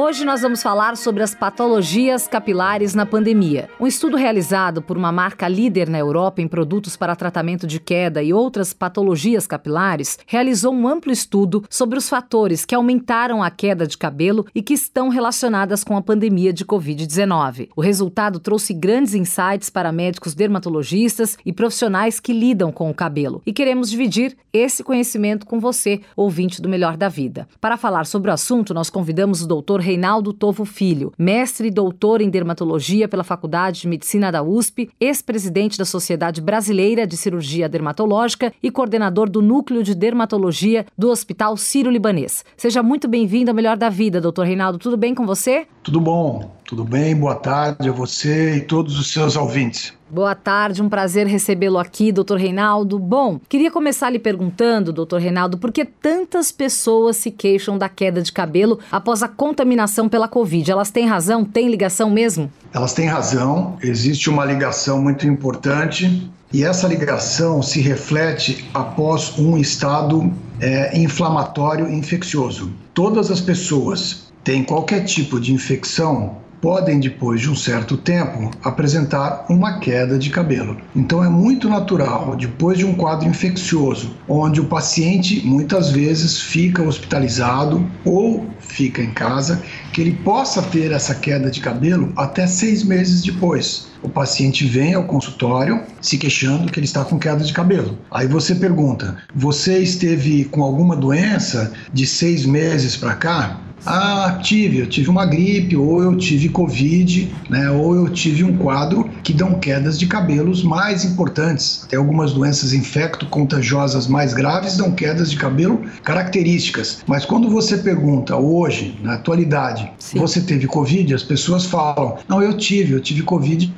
Hoje nós vamos falar sobre as patologias capilares na pandemia. Um estudo realizado por uma marca líder na Europa em produtos para tratamento de queda e outras patologias capilares realizou um amplo estudo sobre os fatores que aumentaram a queda de cabelo e que estão relacionadas com a pandemia de Covid-19. O resultado trouxe grandes insights para médicos dermatologistas e profissionais que lidam com o cabelo. E queremos dividir esse conhecimento com você, ouvinte do Melhor da Vida. Para falar sobre o assunto, nós convidamos o doutor Reinaldo Tovo Filho, mestre e doutor em dermatologia pela Faculdade de Medicina da USP, ex-presidente da Sociedade Brasileira de Cirurgia Dermatológica e coordenador do Núcleo de Dermatologia do Hospital Sírio-Libanês. Seja muito bem-vindo ao Melhor da Vida, doutor Reinaldo. Tudo bem com você? Tudo bom, tudo bem. Boa tarde a você e todos os seus ouvintes. Boa tarde, um prazer recebê-lo aqui, doutor Reinaldo. Bom, queria começar lhe perguntando, doutor Reinaldo, por que tantas pessoas se queixam da queda de cabelo após a contaminação pela Covid? Elas têm razão? Tem ligação mesmo? Elas têm razão, existe uma ligação muito importante e essa ligação se reflete após um estado é, inflamatório infeccioso. Todas as pessoas têm qualquer tipo de infecção podem, depois de um certo tempo, apresentar uma queda de cabelo. Então é muito natural, depois de um quadro infeccioso, onde o paciente muitas vezes fica hospitalizado ou fica em casa, que ele possa ter essa queda de cabelo até seis meses depois. O paciente vem ao consultório se queixando que ele está com queda de cabelo. Aí você pergunta: você esteve com alguma doença de seis meses para cá? Ah, tive, eu tive uma gripe, ou eu tive Covid, né, ou eu tive um quadro que dão quedas de cabelos mais importantes. Tem algumas doenças infecto-contagiosas mais graves dão quedas de cabelo características. Mas quando você pergunta hoje, na atualidade, Sim. você teve Covid, as pessoas falam: não, eu tive, eu tive Covid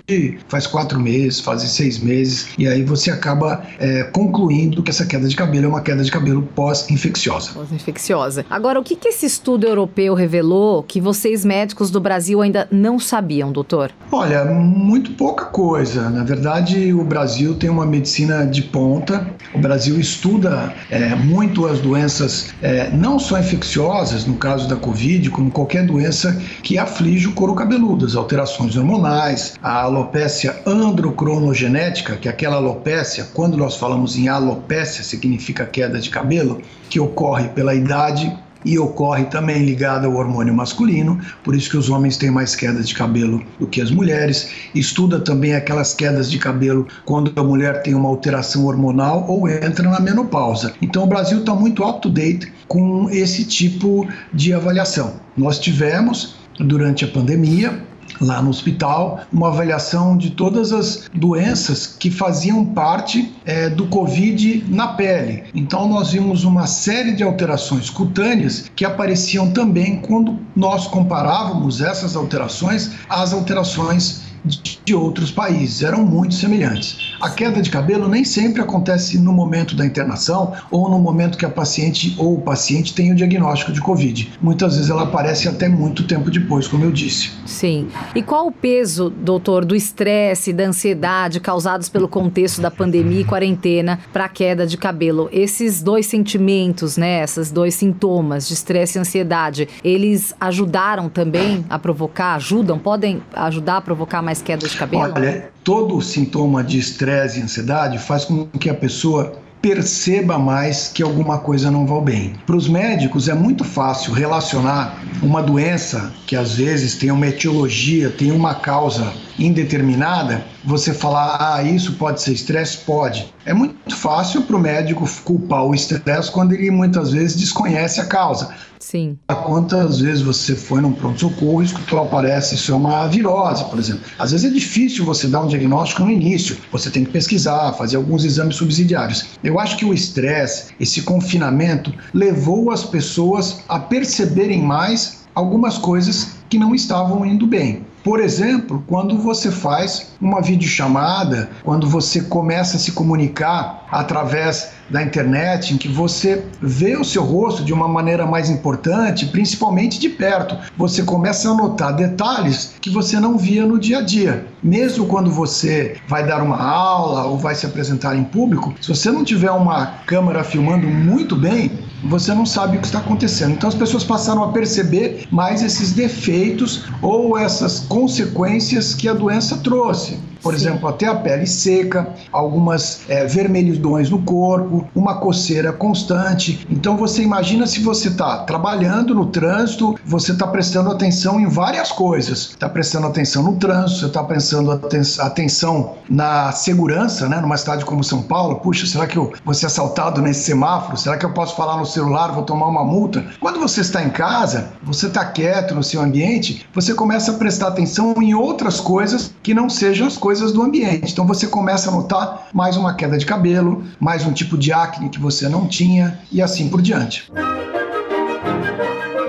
faz quatro meses, faz seis meses, e aí você acaba é, concluindo que essa queda de cabelo é uma queda de cabelo pós-infecciosa. Pós-infecciosa. Agora, o que, que esse estudo europeu europeu revelou que vocês médicos do Brasil ainda não sabiam, doutor? Olha, muito pouca coisa. Na verdade, o Brasil tem uma medicina de ponta. O Brasil estuda é, muito as doenças, é, não só infecciosas, no caso da Covid, como qualquer doença que aflige o couro cabeludo, as alterações hormonais, a alopécia androcronogenética, que é aquela alopécia, quando nós falamos em alopécia, significa queda de cabelo, que ocorre pela idade e ocorre também ligada ao hormônio masculino, por isso que os homens têm mais quedas de cabelo do que as mulheres. Estuda também aquelas quedas de cabelo quando a mulher tem uma alteração hormonal ou entra na menopausa. Então o Brasil está muito up-to-date com esse tipo de avaliação. Nós tivemos durante a pandemia lá no hospital, uma avaliação de todas as doenças que faziam parte é, do Covid na pele. Então, nós vimos uma série de alterações cutâneas que apareciam também quando nós comparávamos essas alterações às alterações de outros países, eram muito semelhantes. A queda de cabelo nem sempre acontece no momento da internação ou no momento que a paciente ou o paciente tem o diagnóstico de Covid. Muitas vezes ela aparece até muito tempo depois, como eu disse. Sim. E qual o peso, doutor, do estresse, da ansiedade causados pelo contexto da pandemia e quarentena para a queda de cabelo? Esses dois sentimentos, né, esses dois sintomas de estresse e ansiedade, eles ajudaram também a provocar, ajudam, podem ajudar a provocar mais queda de cabelo? Olha, todo sintoma de estresse e ansiedade faz com que a pessoa perceba mais que alguma coisa não vai bem. Para os médicos é muito fácil relacionar uma doença que às vezes tem uma etiologia, tem uma causa indeterminada, você falar, ah, isso pode ser estresse? Pode. É muito fácil para o médico culpar o estresse quando ele muitas vezes desconhece a causa. Sim. Quantas vezes você foi num pronto-socorro e escutou, aparece, isso é uma virose, por exemplo. Às vezes é difícil você dar um diagnóstico no início, você tem que pesquisar, fazer alguns exames subsidiários. Eu acho que o estresse, esse confinamento, levou as pessoas a perceberem mais algumas coisas que não estavam indo bem. Por exemplo, quando você faz uma videochamada, quando você começa a se comunicar através da internet, em que você vê o seu rosto de uma maneira mais importante, principalmente de perto. Você começa a notar detalhes que você não via no dia a dia. Mesmo quando você vai dar uma aula ou vai se apresentar em público, se você não tiver uma câmera filmando muito bem, você não sabe o que está acontecendo. Então as pessoas passaram a perceber mais esses defeitos ou essas consequências que a doença trouxe. Por Sim. exemplo, até a pele seca, algumas é, vermelhidões no corpo, uma coceira constante. Então você imagina se você está trabalhando no trânsito, você está prestando atenção em várias coisas. Está prestando atenção no trânsito, você está prestando aten atenção na segurança, né? Numa cidade como São Paulo, puxa, será que eu vou ser assaltado nesse semáforo? Será que eu posso falar no celular, vou tomar uma multa? Quando você está em casa, você está quieto no seu ambiente, você começa a prestar atenção em outras coisas que não sejam as coisas coisas do ambiente. Então você começa a notar mais uma queda de cabelo, mais um tipo de acne que você não tinha e assim por diante.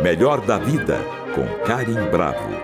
Melhor da vida com Karim Bravo.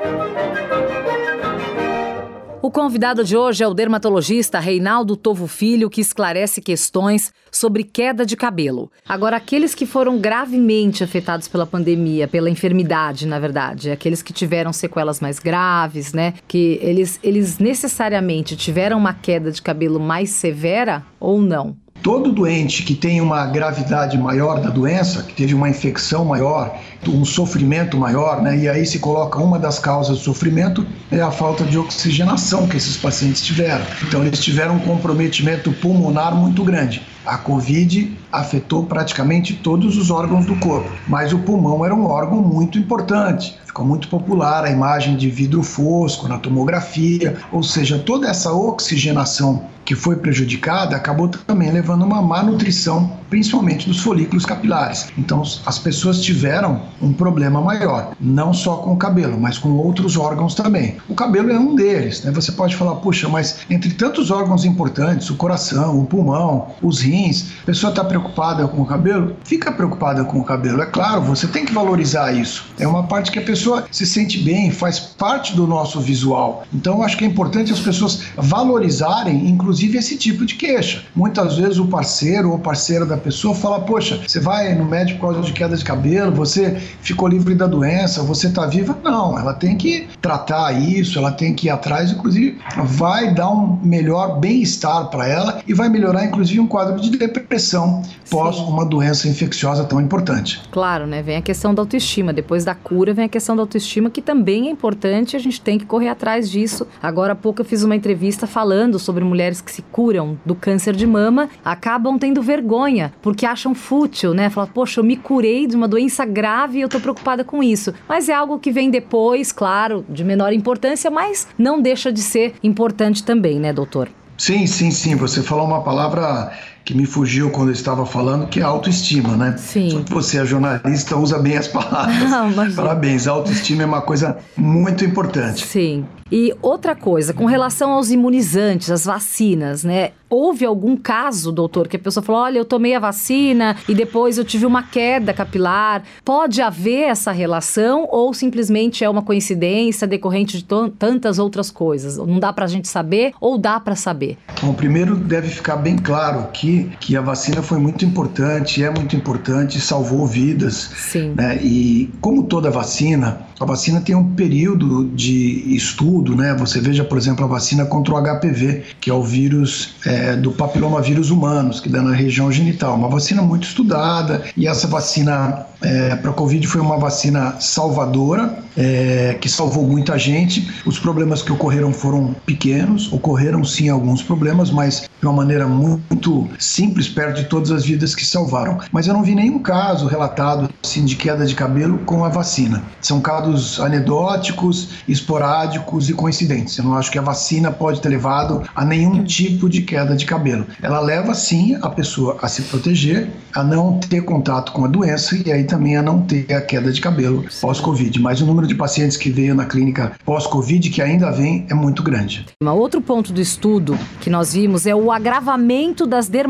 O convidado de hoje é o dermatologista Reinaldo Tovo Filho, que esclarece questões sobre queda de cabelo. Agora, aqueles que foram gravemente afetados pela pandemia, pela enfermidade, na verdade, aqueles que tiveram sequelas mais graves, né? Que eles, eles necessariamente tiveram uma queda de cabelo mais severa ou não? Todo doente que tem uma gravidade maior da doença, que teve uma infecção maior, um sofrimento maior, né? E aí se coloca uma das causas do sofrimento é a falta de oxigenação que esses pacientes tiveram. Então eles tiveram um comprometimento pulmonar muito grande. A Covid afetou praticamente todos os órgãos do corpo, mas o pulmão era um órgão muito importante. Ficou muito popular a imagem de vidro fosco na tomografia, ou seja, toda essa oxigenação que foi prejudicada acabou também levando uma má nutrição, principalmente dos folículos capilares. Então, as pessoas tiveram um problema maior, não só com o cabelo, mas com outros órgãos também. O cabelo é um deles, né? Você pode falar, puxa, mas entre tantos órgãos importantes, o coração, o pulmão, os rins, a pessoa está preocupada com o cabelo? Fica preocupada com o cabelo, é claro, você tem que valorizar isso. É uma parte que a pessoa se sente bem, faz parte do nosso visual. Então, acho que é importante as pessoas valorizarem, inclusive esse tipo de queixa. Muitas vezes o parceiro ou parceira da pessoa fala: Poxa, você vai no médico por causa de queda de cabelo, você ficou livre da doença, você está viva. Não, ela tem que tratar isso, ela tem que ir atrás, inclusive vai dar um melhor bem-estar para ela e vai melhorar, inclusive, um quadro de depressão pós Sim. uma doença infecciosa tão importante. Claro, né? Vem a questão da autoestima. Depois da cura, vem a questão da autoestima, que também é importante, a gente tem que correr atrás disso. Agora há pouco eu fiz uma entrevista falando sobre mulheres que se curam do câncer de mama acabam tendo vergonha, porque acham fútil, né? Falam, poxa, eu me curei de uma doença grave e eu tô preocupada com isso. Mas é algo que vem depois, claro, de menor importância, mas não deixa de ser importante também, né, doutor? Sim, sim, sim. Você falou uma palavra que me fugiu quando eu estava falando, que é autoestima, né? Sim. Só que você é jornalista, usa bem as palavras. Não, Parabéns, autoestima é uma coisa muito importante. Sim. E outra coisa, com relação aos imunizantes, as vacinas, né? Houve algum caso, doutor, que a pessoa falou: olha, eu tomei a vacina e depois eu tive uma queda capilar. Pode haver essa relação ou simplesmente é uma coincidência decorrente de tantas outras coisas? Não dá para a gente saber ou dá para saber? Bom, primeiro deve ficar bem claro que, que a vacina foi muito importante, é muito importante, salvou vidas. Sim. Né? E como toda vacina, a vacina tem um período de estudo, né? Você veja, por exemplo, a vacina contra o HPV, que é o vírus é, do papilomavírus humanos, que dá na região genital. Uma vacina muito estudada e essa vacina é, para a Covid foi uma vacina salvadora, é, que salvou muita gente. Os problemas que ocorreram foram pequenos, ocorreram sim alguns problemas, mas de uma maneira muito simples, perto de todas as vidas que salvaram. Mas eu não vi nenhum caso relatado assim, de queda de cabelo com a vacina. São casos anedóticos, esporádicos e coincidentes. Eu não acho que a vacina pode ter levado a nenhum tipo de queda de cabelo. Ela leva sim a pessoa a se proteger, a não ter contato com a doença e aí também a não ter a queda de cabelo pós-Covid. Mas o número de pacientes que veio na clínica pós-Covid, que ainda vem, é muito grande. Um outro ponto do estudo que nós vimos é o agravamento das dermatoses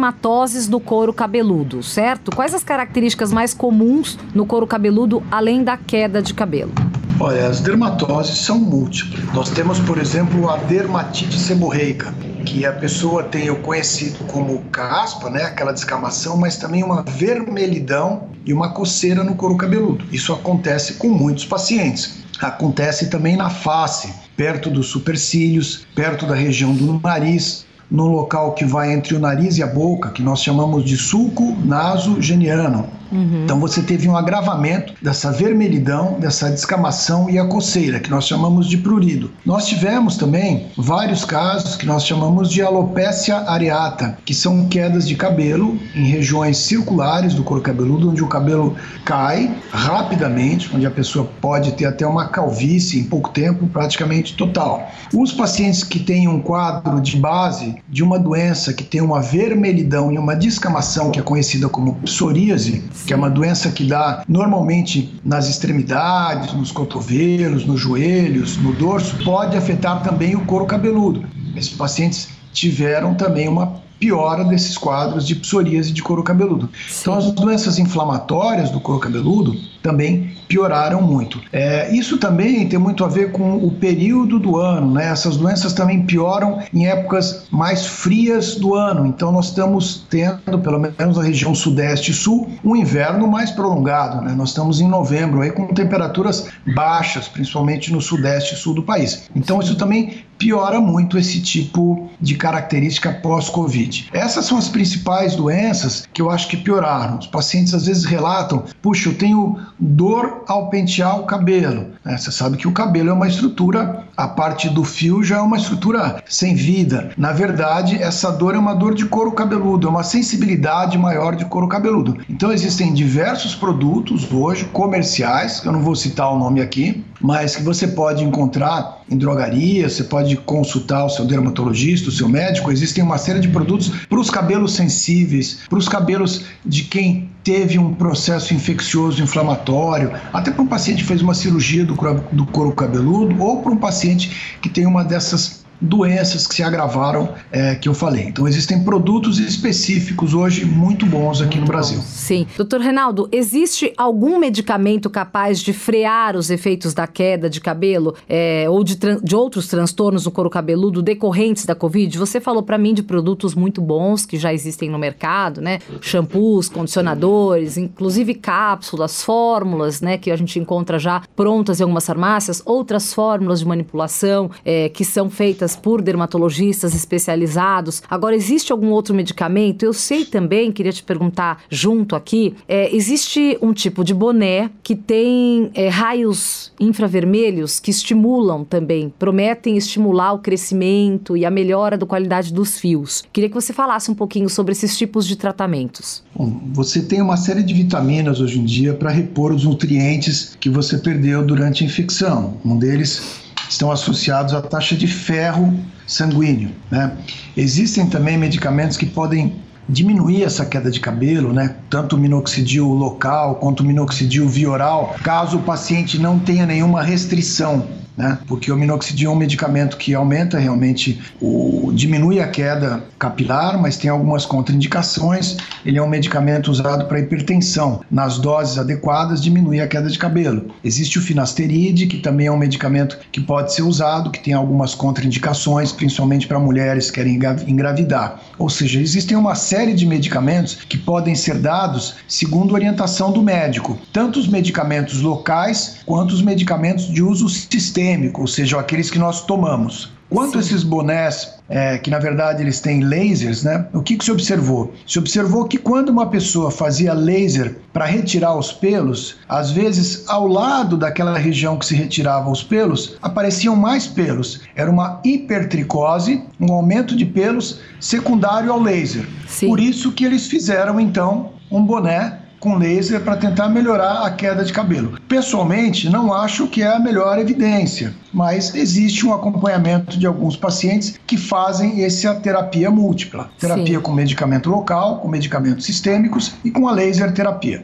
do couro cabeludo, certo? Quais as características mais comuns no couro cabeludo, além da queda de cabelo? Olha, as dermatoses são múltiplas. Nós temos, por exemplo, a dermatite seborreica, que a pessoa tem o conhecido como caspa, né, aquela descamação, mas também uma vermelhidão e uma coceira no couro cabeludo. Isso acontece com muitos pacientes. Acontece também na face, perto dos supercílios, perto da região do nariz, no local que vai entre o nariz e a boca, que nós chamamos de sulco nasogeniano. Uhum. Então você teve um agravamento dessa vermelhidão, dessa descamação e a coceira, que nós chamamos de prurido. Nós tivemos também vários casos que nós chamamos de alopecia areata, que são quedas de cabelo em regiões circulares do couro cabeludo, onde o cabelo cai rapidamente, onde a pessoa pode ter até uma calvície em pouco tempo, praticamente total. Os pacientes que têm um quadro de base de uma doença que tem uma vermelhidão e uma descamação, que é conhecida como psoríase, que é uma doença que dá normalmente nas extremidades, nos cotovelos, nos joelhos, no dorso, pode afetar também o couro cabeludo. Esses pacientes tiveram também uma piora desses quadros de psoríase de couro cabeludo. Sim. Então, as doenças inflamatórias do couro cabeludo também pioraram muito. É, isso também tem muito a ver com o período do ano, né? Essas doenças também pioram em épocas mais frias do ano. Então nós estamos tendo, pelo menos na região sudeste e sul, um inverno mais prolongado, né? Nós estamos em novembro aí com temperaturas baixas, principalmente no sudeste e sul do país. Então isso também piora muito esse tipo de característica pós-Covid. Essas são as principais doenças que eu acho que pioraram. Os pacientes às vezes relatam: puxa, eu tenho dor ao pentear o cabelo. Né? Você sabe que o cabelo é uma estrutura, a parte do fio já é uma estrutura sem vida. Na verdade, essa dor é uma dor de couro cabeludo, é uma sensibilidade maior de couro cabeludo. Então existem diversos produtos hoje comerciais, eu não vou citar o nome aqui, mas que você pode encontrar em drogaria, você pode consultar o seu dermatologista, o seu médico. Existem uma série de produtos para os cabelos sensíveis, para os cabelos de quem teve um processo infeccioso inflamatório, até para um paciente que fez uma cirurgia do, do couro cabeludo ou para um paciente que tem uma dessas doenças que se agravaram é, que eu falei. Então existem produtos específicos hoje muito bons aqui no Brasil. Sim. Doutor Reinaldo, existe algum medicamento capaz de frear os efeitos da queda de cabelo é, ou de, de outros transtornos no couro cabeludo decorrentes da Covid? Você falou para mim de produtos muito bons que já existem no mercado, né? Shampoos, condicionadores, inclusive cápsulas, fórmulas, né? Que a gente encontra já prontas em algumas farmácias, outras fórmulas de manipulação é, que são feitas por dermatologistas especializados. Agora, existe algum outro medicamento? Eu sei também, queria te perguntar junto aqui, é, existe um tipo de boné que tem é, raios infravermelhos que estimulam também, prometem estimular o crescimento e a melhora da qualidade dos fios. Queria que você falasse um pouquinho sobre esses tipos de tratamentos. Bom, você tem uma série de vitaminas hoje em dia para repor os nutrientes que você perdeu durante a infecção. Um deles estão associados à taxa de ferro sanguíneo. Né? Existem também medicamentos que podem diminuir essa queda de cabelo, né? Tanto o minoxidil local quanto o minoxidil vioral, caso o paciente não tenha nenhuma restrição né? Porque o minoxidil é um medicamento que aumenta realmente o diminui a queda capilar, mas tem algumas contraindicações. Ele é um medicamento usado para hipertensão. Nas doses adequadas diminui a queda de cabelo. Existe o finasteride, que também é um medicamento que pode ser usado, que tem algumas contraindicações, principalmente para mulheres que querem engravidar. Ou seja, existem uma série de medicamentos que podem ser dados segundo orientação do médico, tanto os medicamentos locais quanto os medicamentos de uso sistêmico sistêmico, ou seja, aqueles que nós tomamos. Quanto a esses bonés, é, que na verdade eles têm lasers, né? O que, que se observou? Se observou que quando uma pessoa fazia laser para retirar os pelos, às vezes ao lado daquela região que se retirava os pelos, apareciam mais pelos. Era uma hipertricose, um aumento de pelos secundário ao laser. Sim. Por isso que eles fizeram então um boné com laser para tentar melhorar a queda de cabelo. Pessoalmente, não acho que é a melhor evidência, mas existe um acompanhamento de alguns pacientes que fazem essa terapia múltipla terapia Sim. com medicamento local, com medicamentos sistêmicos e com a laser terapia.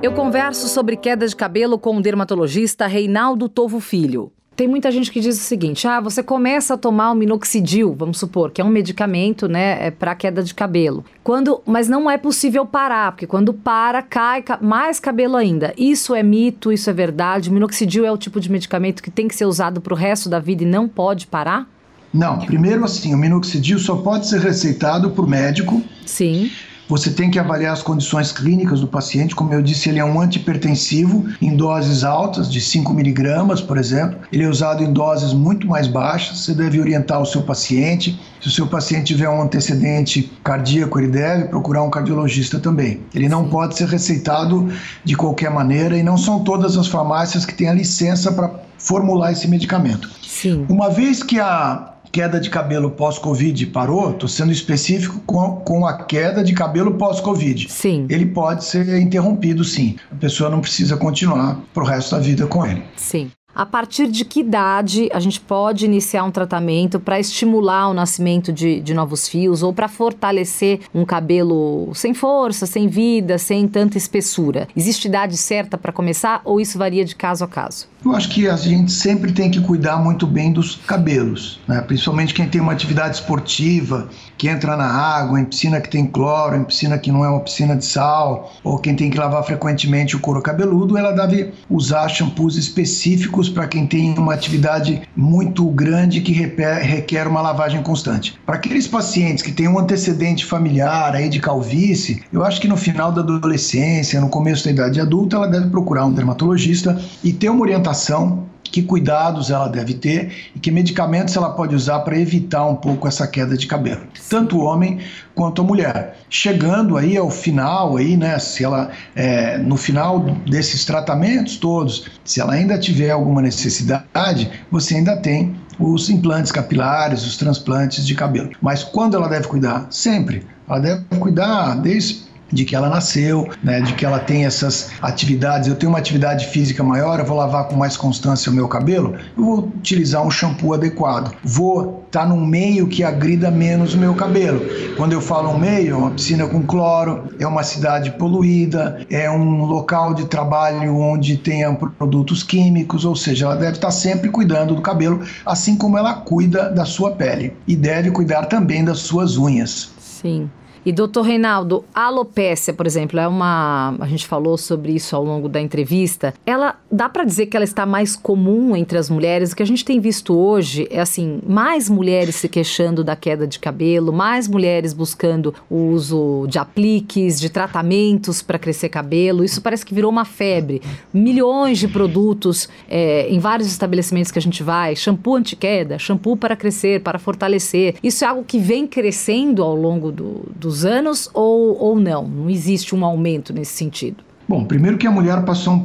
Eu converso sobre queda de cabelo com o dermatologista Reinaldo Tovo Filho. Tem muita gente que diz o seguinte: ah, você começa a tomar o minoxidil, vamos supor, que é um medicamento, né, é para queda de cabelo. Quando, mas não é possível parar, porque quando para, cai mais cabelo ainda. Isso é mito, isso é verdade. O minoxidil é o tipo de medicamento que tem que ser usado para o resto da vida e não pode parar? Não, primeiro assim, o minoxidil só pode ser receitado por médico. Sim. Você tem que avaliar as condições clínicas do paciente. Como eu disse, ele é um antipertensivo em doses altas, de 5 miligramas, por exemplo. Ele é usado em doses muito mais baixas. Você deve orientar o seu paciente. Se o seu paciente tiver um antecedente cardíaco, ele deve procurar um cardiologista também. Ele não pode ser receitado de qualquer maneira e não são todas as farmácias que têm a licença para formular esse medicamento. Sim. Uma vez que a queda de cabelo pós-Covid parou, estou sendo específico com, com a queda de cabelo pós-Covid. Sim. Ele pode ser interrompido, sim. A pessoa não precisa continuar para o resto da vida com ele. Sim. A partir de que idade a gente pode iniciar um tratamento para estimular o nascimento de, de novos fios ou para fortalecer um cabelo sem força, sem vida, sem tanta espessura? Existe idade certa para começar ou isso varia de caso a caso? Eu acho que a gente sempre tem que cuidar muito bem dos cabelos, né? principalmente quem tem uma atividade esportiva, que entra na água, em piscina que tem cloro, em piscina que não é uma piscina de sal, ou quem tem que lavar frequentemente o couro cabeludo, ela deve usar shampoos específicos para quem tem uma atividade muito grande que requer uma lavagem constante. Para aqueles pacientes que têm um antecedente familiar aí de calvície, eu acho que no final da adolescência, no começo da idade adulta, ela deve procurar um dermatologista e ter uma orientação orientação que cuidados ela deve ter e que medicamentos ela pode usar para evitar um pouco essa queda de cabelo, tanto o homem quanto a mulher. Chegando aí ao final aí, né, se ela é, no final desses tratamentos todos, se ela ainda tiver alguma necessidade, você ainda tem os implantes capilares, os transplantes de cabelo. Mas quando ela deve cuidar? Sempre. Ela deve cuidar desde de que ela nasceu, né, de que ela tem essas atividades. Eu tenho uma atividade física maior, eu vou lavar com mais constância o meu cabelo, eu vou utilizar um shampoo adequado. Vou estar tá num meio que agrida menos o meu cabelo. Quando eu falo um meio, é uma piscina com cloro, é uma cidade poluída, é um local de trabalho onde tenha produtos químicos, ou seja, ela deve estar tá sempre cuidando do cabelo, assim como ela cuida da sua pele e deve cuidar também das suas unhas. Sim. E doutor Reinaldo, a alopécia, por exemplo, é uma. A gente falou sobre isso ao longo da entrevista. Ela dá para dizer que ela está mais comum entre as mulheres. O que a gente tem visto hoje é assim: mais mulheres se queixando da queda de cabelo, mais mulheres buscando o uso de apliques, de tratamentos para crescer cabelo. Isso parece que virou uma febre. Milhões de produtos é, em vários estabelecimentos que a gente vai: shampoo anti-queda, shampoo para crescer, para fortalecer. Isso é algo que vem crescendo ao longo do, dos anos ou, ou não? Não existe um aumento nesse sentido? Bom, primeiro que a mulher passou um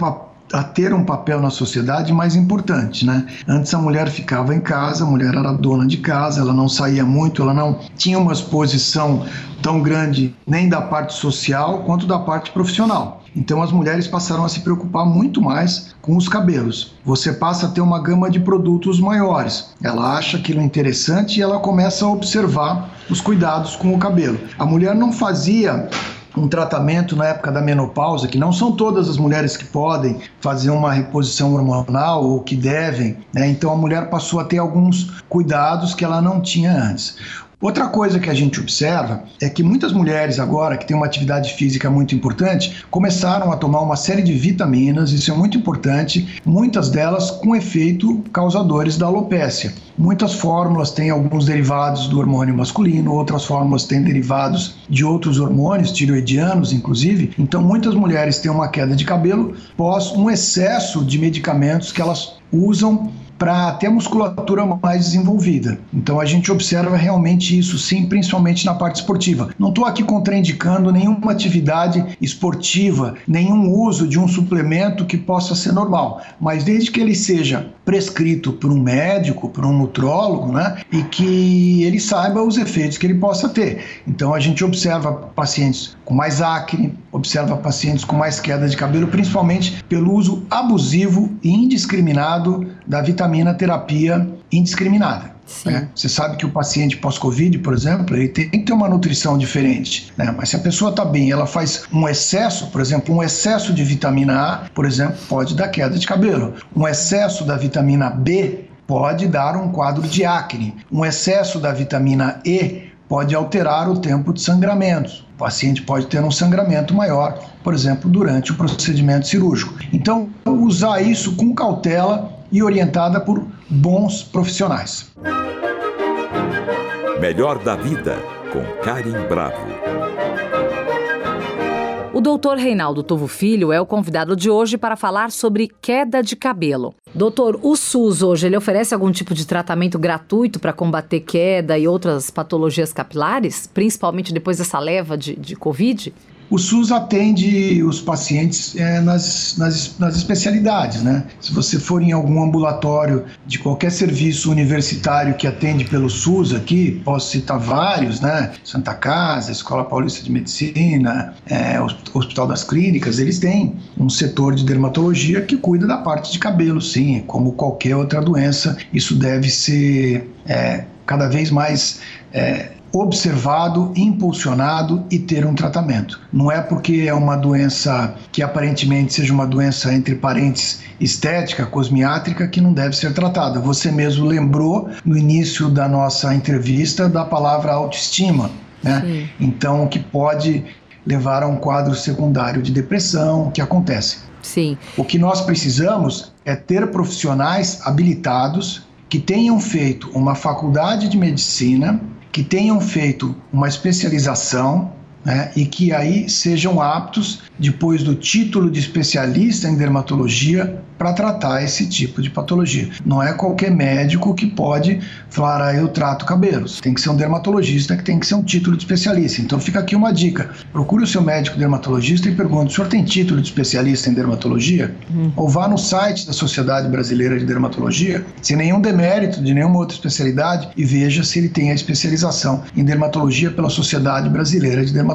a ter um papel na sociedade mais importante, né? Antes a mulher ficava em casa, a mulher era dona de casa, ela não saía muito, ela não tinha uma exposição tão grande nem da parte social quanto da parte profissional. Então as mulheres passaram a se preocupar muito mais com os cabelos. Você passa a ter uma gama de produtos maiores. Ela acha aquilo interessante e ela começa a observar os cuidados com o cabelo. A mulher não fazia um tratamento na época da menopausa, que não são todas as mulheres que podem fazer uma reposição hormonal ou que devem, né? então a mulher passou a ter alguns cuidados que ela não tinha antes. Outra coisa que a gente observa é que muitas mulheres agora que têm uma atividade física muito importante começaram a tomar uma série de vitaminas, isso é muito importante, muitas delas com efeito causadores da alopécia. Muitas fórmulas têm alguns derivados do hormônio masculino, outras fórmulas têm derivados de outros hormônios, tiroidianos inclusive. Então, muitas mulheres têm uma queda de cabelo pós um excesso de medicamentos que elas usam para ter a musculatura mais desenvolvida. Então a gente observa realmente isso sim, principalmente na parte esportiva. Não estou aqui contraindicando nenhuma atividade esportiva, nenhum uso de um suplemento que possa ser normal, mas desde que ele seja prescrito por um médico, por um nutrólogo, né, e que ele saiba os efeitos que ele possa ter. Então a gente observa pacientes com mais acne, observa pacientes com mais queda de cabelo, principalmente pelo uso abusivo e indiscriminado da vitamina terapia indiscriminada. Né? Você sabe que o paciente pós-Covid, por exemplo, ele tem que ter uma nutrição diferente. Né? Mas se a pessoa está bem ela faz um excesso, por exemplo, um excesso de vitamina A, por exemplo, pode dar queda de cabelo. Um excesso da vitamina B pode dar um quadro de acne. Um excesso da vitamina E pode alterar o tempo de sangramento. O paciente pode ter um sangramento maior, por exemplo, durante o procedimento cirúrgico. Então, usar isso com cautela e orientada por bons profissionais. Melhor da vida com Karim Bravo. O doutor Reinaldo Tovo Filho é o convidado de hoje para falar sobre queda de cabelo. Doutor, o SUS hoje ele oferece algum tipo de tratamento gratuito para combater queda e outras patologias capilares, principalmente depois dessa leva de, de Covid? O SUS atende os pacientes é, nas, nas, nas, especialidades, né? Se você for em algum ambulatório de qualquer serviço universitário que atende pelo SUS aqui, posso citar vários, né? Santa Casa, Escola Paulista de Medicina, é, Hospital das Clínicas, eles têm um setor de dermatologia que cuida da parte de cabelo, sim, como qualquer outra doença. Isso deve ser é, cada vez mais é, observado, impulsionado e ter um tratamento. Não é porque é uma doença que aparentemente seja uma doença entre parentes estética, cosmiátrica, que não deve ser tratada. Você mesmo lembrou no início da nossa entrevista da palavra autoestima, né? Então, que pode levar a um quadro secundário de depressão, que acontece. Sim. O que nós precisamos é ter profissionais habilitados que tenham feito uma faculdade de medicina que tenham feito uma especialização né, e que aí sejam aptos, depois do título de especialista em dermatologia, para tratar esse tipo de patologia. Não é qualquer médico que pode falar, ah, eu trato cabelos. Tem que ser um dermatologista que tem que ser um título de especialista. Então fica aqui uma dica: procure o seu médico dermatologista e pergunte: o senhor tem título de especialista em dermatologia? Hum. Ou vá no site da Sociedade Brasileira de Dermatologia, sem nenhum demérito de nenhuma outra especialidade, e veja se ele tem a especialização em dermatologia pela Sociedade Brasileira de Dermatologia.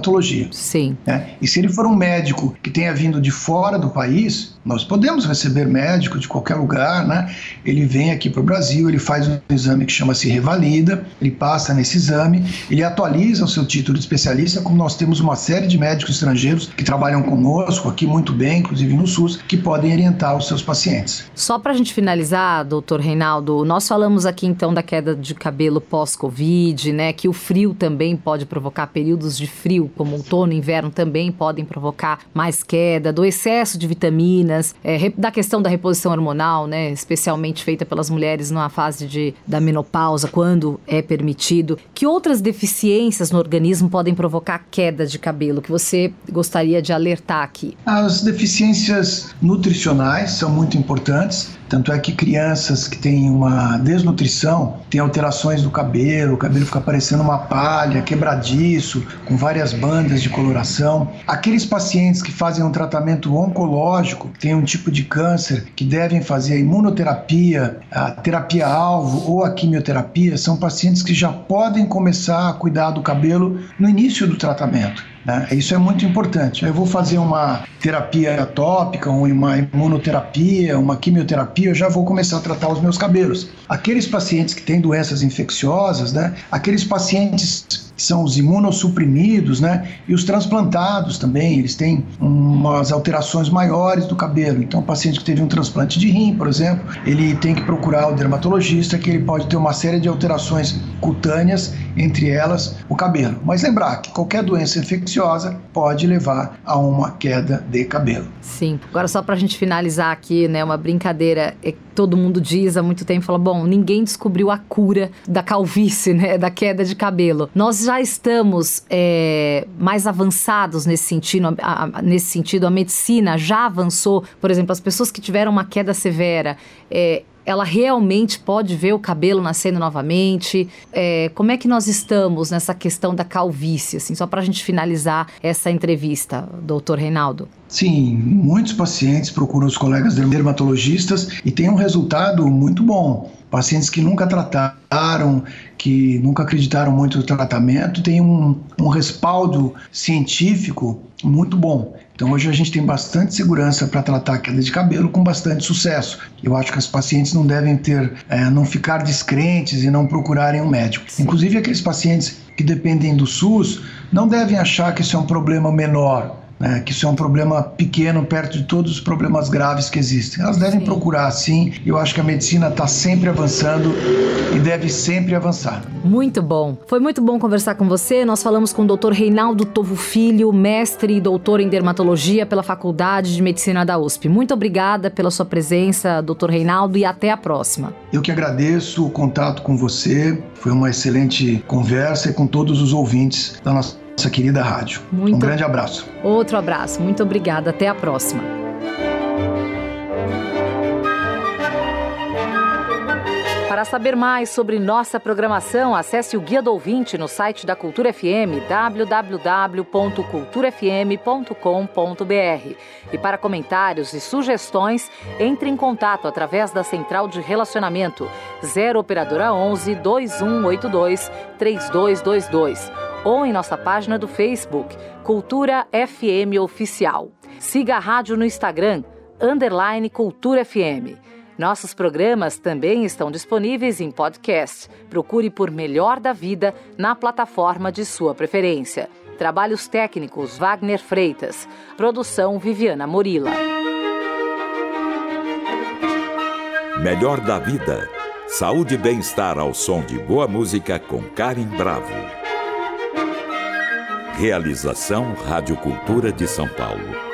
Sim. É. E se ele for um médico que tenha vindo de fora do país, nós podemos receber médico de qualquer lugar, né? Ele vem aqui para o Brasil, ele faz um exame que chama-se Revalida, ele passa nesse exame, ele atualiza o seu título de especialista, como nós temos uma série de médicos estrangeiros que trabalham conosco aqui muito bem, inclusive no SUS, que podem orientar os seus pacientes. Só para a gente finalizar, doutor Reinaldo, nós falamos aqui então da queda de cabelo pós-Covid, né? Que o frio também pode provocar períodos de frio, como outono e inverno também podem provocar mais queda, do excesso de vitaminas é, da questão da reposição hormonal, né, especialmente feita pelas mulheres na fase de, da menopausa, quando é permitido. Que outras deficiências no organismo podem provocar queda de cabelo que você gostaria de alertar aqui? As deficiências nutricionais são muito importantes. Tanto é que crianças que têm uma desnutrição têm alterações do cabelo, o cabelo fica parecendo uma palha, quebradiço, com várias bandas de coloração. Aqueles pacientes que fazem um tratamento oncológico, têm um tipo de câncer, que devem fazer a imunoterapia, a terapia-alvo ou a quimioterapia, são pacientes que já podem começar a cuidar do cabelo no início do tratamento. Né? Isso é muito importante. Eu vou fazer uma terapia tópica, uma imunoterapia, uma quimioterapia, eu já vou começar a tratar os meus cabelos. Aqueles pacientes que têm doenças infecciosas, né? aqueles pacientes que são os imunossuprimidos, né? E os transplantados também, eles têm umas alterações maiores do cabelo. Então, o paciente que teve um transplante de rim, por exemplo, ele tem que procurar o dermatologista, que ele pode ter uma série de alterações cutâneas, entre elas o cabelo. Mas lembrar que qualquer doença infecciosa pode levar a uma queda de cabelo. Sim. Agora, só para a gente finalizar aqui, né, uma brincadeira é todo mundo diz há muito tempo, fala, bom, ninguém descobriu a cura da calvície, né, da queda de cabelo. Nós já estamos é, mais avançados nesse sentido, a, a, nesse sentido, a medicina já avançou. Por exemplo, as pessoas que tiveram uma queda severa, é, ela realmente pode ver o cabelo nascendo novamente? É, como é que nós estamos nessa questão da calvície? Assim, só para a gente finalizar essa entrevista, doutor Reinaldo. Sim, muitos pacientes procuram os colegas dermatologistas e têm um resultado muito bom. Pacientes que nunca trataram, que nunca acreditaram muito no tratamento, têm um, um respaldo científico muito bom. Então hoje a gente tem bastante segurança para tratar a queda de cabelo com bastante sucesso. Eu acho que as pacientes não devem ter, é, não ficar descrentes e não procurarem um médico. Inclusive aqueles pacientes que dependem do SUS não devem achar que isso é um problema menor né, que isso é um problema pequeno perto de todos os problemas graves que existem. Elas devem sim. procurar sim. Eu acho que a medicina está sempre avançando e deve sempre avançar. Muito bom. Foi muito bom conversar com você. Nós falamos com o Dr. Reinaldo Tovo Filho, mestre e doutor em dermatologia pela Faculdade de Medicina da USP. Muito obrigada pela sua presença, Dr. Reinaldo, e até a próxima. Eu que agradeço o contato com você. Foi uma excelente conversa e com todos os ouvintes da nossa nossa querida rádio. Muito... Um grande abraço. Outro abraço. Muito obrigada. Até a próxima. Para saber mais sobre nossa programação, acesse o Guia do Ouvinte no site da Cultura FM, www.culturafm.com.br. E para comentários e sugestões, entre em contato através da Central de Relacionamento 0 Operadora 11 2182 3222 ou em nossa página do Facebook, Cultura FM Oficial. Siga a rádio no Instagram, underline Cultura FM. Nossos programas também estão disponíveis em podcast. Procure por Melhor da Vida na plataforma de sua preferência. Trabalhos técnicos Wagner Freitas. Produção Viviana Morila. Melhor da Vida. Saúde e bem-estar ao som de boa música com Karen Bravo. Realização Rádio Cultura de São Paulo.